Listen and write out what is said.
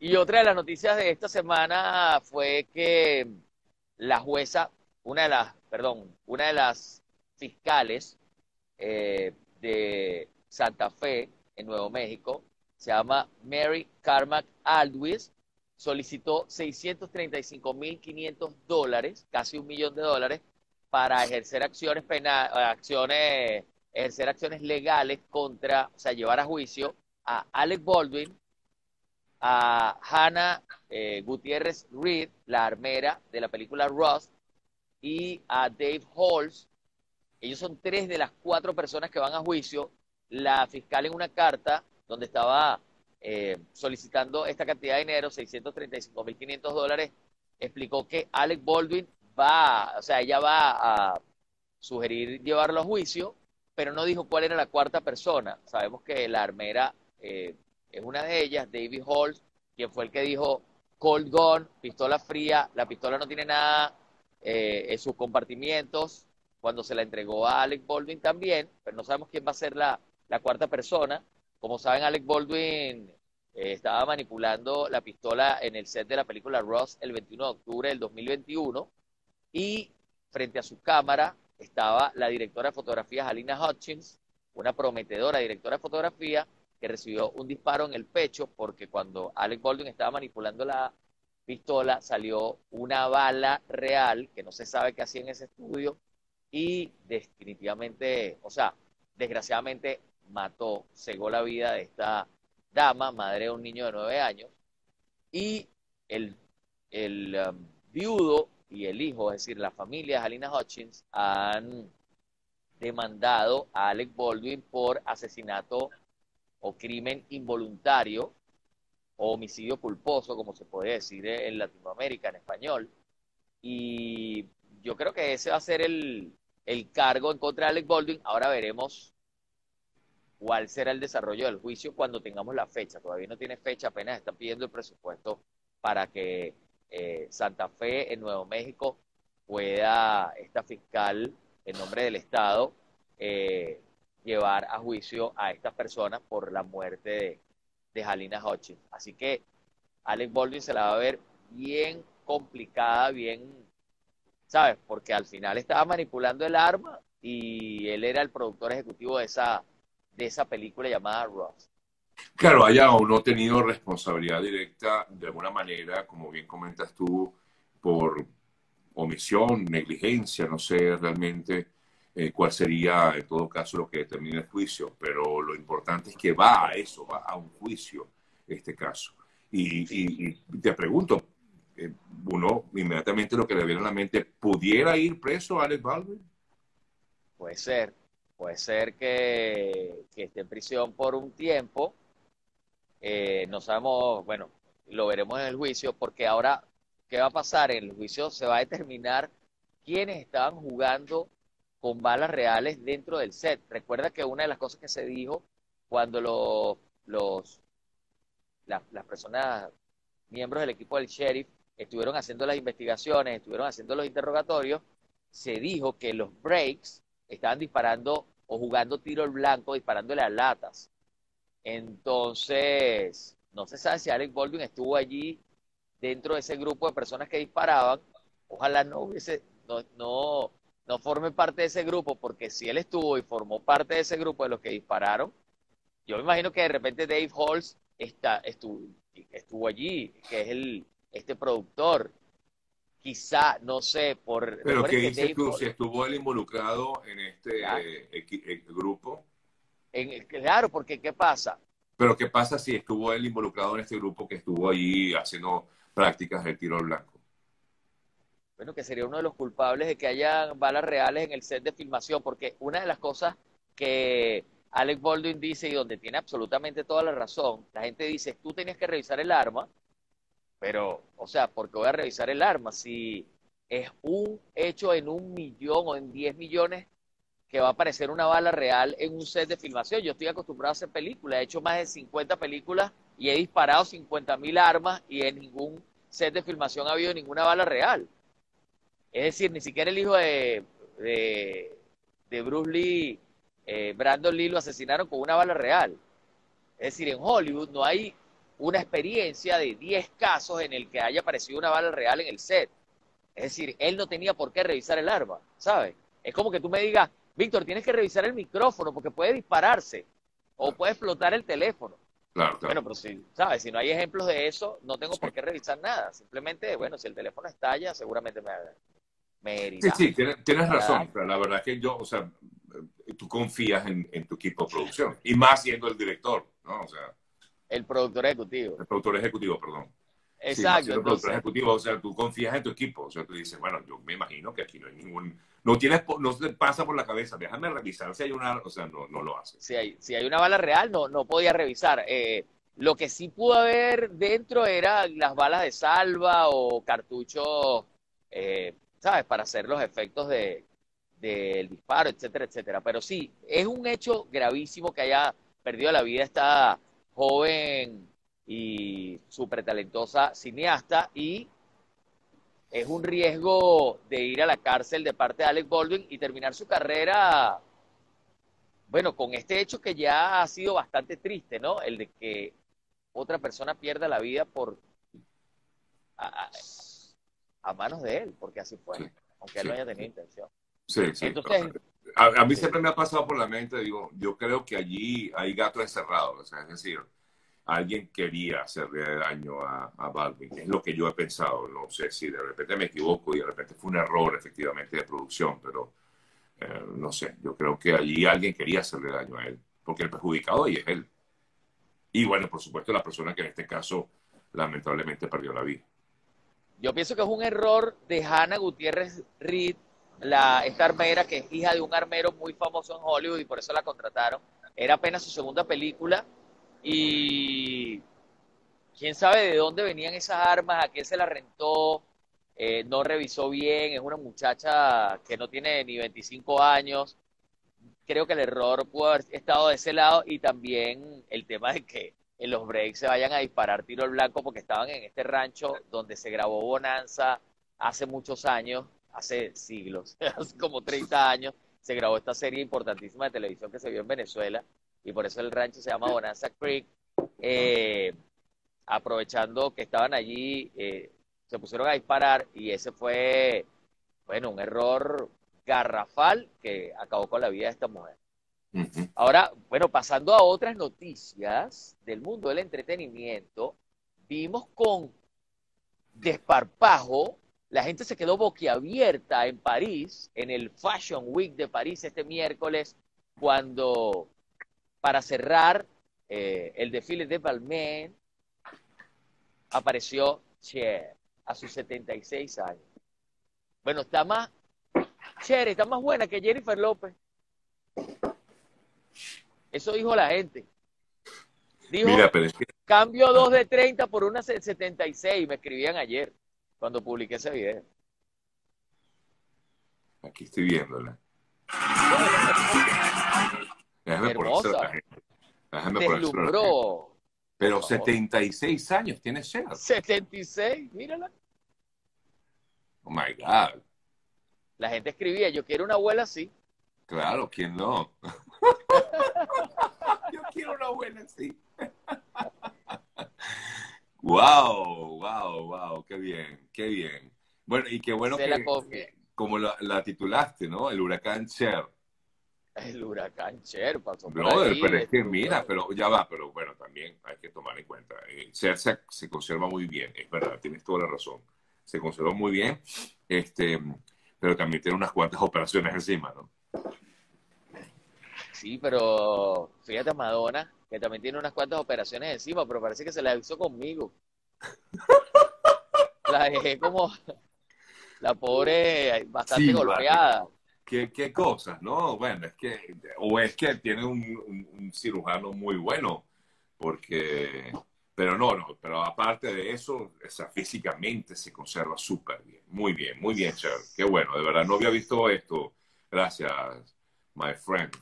Y otra de las noticias de esta semana fue que la jueza, una de las, perdón, una de las fiscales eh, de Santa Fe, en Nuevo México, se llama Mary Carmack Aldwis, solicitó 635.500 dólares, casi un millón de dólares, para ejercer acciones penales, acciones, ejercer acciones legales contra, o sea, llevar a juicio a Alec Baldwin, a Hannah eh, Gutiérrez Reed, la armera de la película Rust, y a Dave Halls. Ellos son tres de las cuatro personas que van a juicio. La fiscal en una carta donde estaba eh, solicitando esta cantidad de dinero, 635.500 dólares, explicó que Alec Baldwin va, o sea, ella va a sugerir llevarlo a juicio, pero no dijo cuál era la cuarta persona. Sabemos que la armera eh, es una de ellas, David Halls, quien fue el que dijo Cold Gun, pistola fría, la pistola no tiene nada eh, en sus compartimientos, cuando se la entregó a Alec Baldwin también, pero no sabemos quién va a ser la, la cuarta persona. Como saben, Alec Baldwin eh, estaba manipulando la pistola en el set de la película Ross el 21 de octubre del 2021 y frente a su cámara estaba la directora de fotografía Alina Hutchins, una prometedora directora de fotografía que recibió un disparo en el pecho porque cuando Alec Baldwin estaba manipulando la pistola salió una bala real que no se sabe qué hacía en ese estudio y definitivamente, o sea, desgraciadamente mató, cegó la vida de esta dama, madre de un niño de nueve años, y el, el um, viudo y el hijo, es decir, la familia de Alina Hutchins, han demandado a Alec Baldwin por asesinato o crimen involuntario o homicidio culposo, como se puede decir en Latinoamérica en español. Y yo creo que ese va a ser el, el cargo en contra de Alec Baldwin. Ahora veremos cuál será el desarrollo del juicio cuando tengamos la fecha. Todavía no tiene fecha, apenas están pidiendo el presupuesto para que eh, Santa Fe en Nuevo México pueda esta fiscal en nombre del Estado eh, llevar a juicio a estas personas por la muerte de, de Halina Hutchins. Así que Alex Baldwin se la va a ver bien complicada, bien, ¿sabes? Porque al final estaba manipulando el arma y él era el productor ejecutivo de esa, de esa película llamada Ross. Claro, haya o no tenido responsabilidad directa de alguna manera, como bien comentas tú, por omisión, negligencia, no sé realmente eh, cuál sería en todo caso lo que determina el juicio, pero lo importante es que va a eso, va a un juicio este caso. Y, te pregunto, eh, uno inmediatamente lo que le viene a la mente, ¿pudiera ir preso Alex Baldwin? Puede ser, puede ser que, esté en prisión por un tiempo. Eh, no sabemos, bueno, lo veremos en el juicio, porque ahora, ¿qué va a pasar? En el juicio se va a determinar quiénes estaban jugando con balas reales dentro del set. Recuerda que una de las cosas que se dijo cuando los, las personas, miembros del equipo del sheriff, estuvieron haciendo las investigaciones, estuvieron haciendo los interrogatorios, se dijo que los breaks estaban disparando o jugando tiro al blanco, disparándole a latas. Entonces, no se sabe si Alex Baldwin estuvo allí dentro de ese grupo de personas que disparaban. Ojalá no hubiese, no, no forme parte de ese grupo, porque si él estuvo y formó parte de ese grupo de los que dispararon, yo me imagino que de repente Dave Halls está, estuvo, estuvo allí, que es el, este productor. Quizá, no sé, por... Pero ¿qué dices tú? Si estuvo él involucrado en este eh, eh, grupo. En, claro, porque ¿qué pasa? Pero ¿qué pasa si estuvo él involucrado en este grupo que estuvo allí haciendo prácticas de tiro al blanco? Bueno, que sería uno de los culpables de que haya balas reales en el set de filmación, porque una de las cosas que Alex Baldwin dice y donde tiene absolutamente toda la razón, la gente dice, tú tenías que revisar el arma, pero, o sea, ¿por qué voy a revisar el arma? Si es un hecho en un millón o en diez millones que va a aparecer una bala real en un set de filmación. Yo estoy acostumbrado a hacer películas, he hecho más de 50 películas y he disparado 50 mil armas y en ningún set de filmación ha habido ninguna bala real. Es decir, ni siquiera el hijo de, de, Bruce Lee, eh, Brandon Lee, lo asesinaron con una bala real. Es decir, en Hollywood no hay una experiencia de 10 casos en el que haya aparecido una bala real en el set. Es decir, él no tenía por qué revisar el arma, ¿sabes? Es como que tú me digas, Víctor, tienes que revisar el micrófono porque puede dispararse o puede explotar el teléfono. Claro, claro. Bueno, pero si, ¿sabes? Si no hay ejemplos de eso, no tengo por qué revisar nada. Simplemente, bueno, si el teléfono estalla, seguramente me, Sí, sí, tienes, tienes razón. Pero la verdad es que yo, o sea, tú confías en, en, tu equipo de producción. Y más siendo el director, ¿no? O sea. El productor ejecutivo. El productor ejecutivo, perdón. Exacto. Sí, el productor ejecutivo, o sea, tú confías en tu equipo. O sea, tú dices, bueno, yo me imagino que aquí no hay ningún. No tienes, no te pasa por la cabeza, déjame revisar si hay una. O sea, no, no lo hace. Si hay, si hay una bala real, no, no podía revisar. Eh, lo que sí pudo haber dentro era las balas de salva o cartuchos, eh, ¿sabes? Para hacer los efectos de, del disparo, etcétera, etcétera. Pero sí, es un hecho gravísimo que haya perdido la vida esta joven y súper talentosa cineasta y es un riesgo de ir a la cárcel de parte de Alec Baldwin y terminar su carrera, bueno, con este hecho que ya ha sido bastante triste, ¿no? El de que otra persona pierda la vida por manos de él, porque así fue, Sí, aunque él sí, no haya tenido sí. intención. Sí, sí. Entonces, a, a mí siempre me ha pasado por la mente, digo, yo creo que allí hay gatos encerrados, o sea, es decir, alguien quería hacerle daño a, a Baldwin, es lo que yo he pensado, no sé si de repente me equivoco y de repente fue un error efectivamente de producción, pero eh, no sé, yo creo que allí alguien quería hacerle daño a él, porque el perjudicado ahí es él. Y bueno, por supuesto, la persona que en este caso lamentablemente perdió la vida. Yo pienso que es un error de Hannah Gutiérrez Reed, la, esta armera que es hija de un armero muy famoso en Hollywood y por eso la contrataron. Era apenas su segunda película y quién sabe de dónde venían esas armas, a quién se las rentó, eh, no revisó bien, es una muchacha que no tiene ni 25 años. Creo que el error pudo haber estado de ese lado y también el tema de que en los breaks se vayan a disparar tiro al blanco porque estaban en este rancho donde se grabó Bonanza hace muchos años, hace siglos, hace como 30 años, se grabó esta serie importantísima de televisión que se vio en Venezuela y por eso el rancho se llama Bonanza Creek. Eh, aprovechando que estaban allí, eh, se pusieron a disparar y ese fue, bueno, un error garrafal que acabó con la vida de esta mujer. Ahora, bueno, pasando a otras noticias del mundo del entretenimiento, vimos con desparpajo, la gente se quedó boquiabierta en París, en el Fashion Week de París este miércoles, cuando para cerrar eh, el desfile de Balmain apareció Cher a sus 76 años. Bueno, está más, Cher está más buena que Jennifer López. Eso dijo la gente. Dijo, Mira, pero es que cambio 2 de 30 por una de 76, me escribían ayer cuando publiqué ese video. aquí estoy viéndola. Déjame Hermosa. ponérsela a la gente. Deslumbró. Pero Por favor. 76 años tiene Cher. 76, mírala. Oh my God. La gente escribía, yo quiero una abuela así. Claro, ¿quién no? Quiero una buena así. wow, wow, wow, qué bien, qué bien. Bueno, y qué bueno Se la que, comí. como la, la titulaste, ¿no? El huracán Cher. El huracán Cher pasó por Brother, ahí, pero es que mira, pero ya va, pero bueno, también hay que tomar en cuenta. eh, Cher se, se conserva muy bien, es verdad, tienes toda la razón. Se conserva muy bien, este, pero también tiene unas cuantas operaciones encima, ¿no? Sí, pero fíjate a Madonna, que también tiene unas cuantas operaciones encima, pero parece que se la hizo conmigo. La dejé como la pobre, bastante Sí, golpeada. ¿Qué, qué cosas, ¿no? Bueno, es que, o es que tiene un, un- un cirujano muy bueno, porque, pero no, no, pero aparte de eso, o sea, físicamente se conserva súper bien, muy bien, muy bien, Cher, qué bueno, de verdad, no había visto esto, gracias, my friend.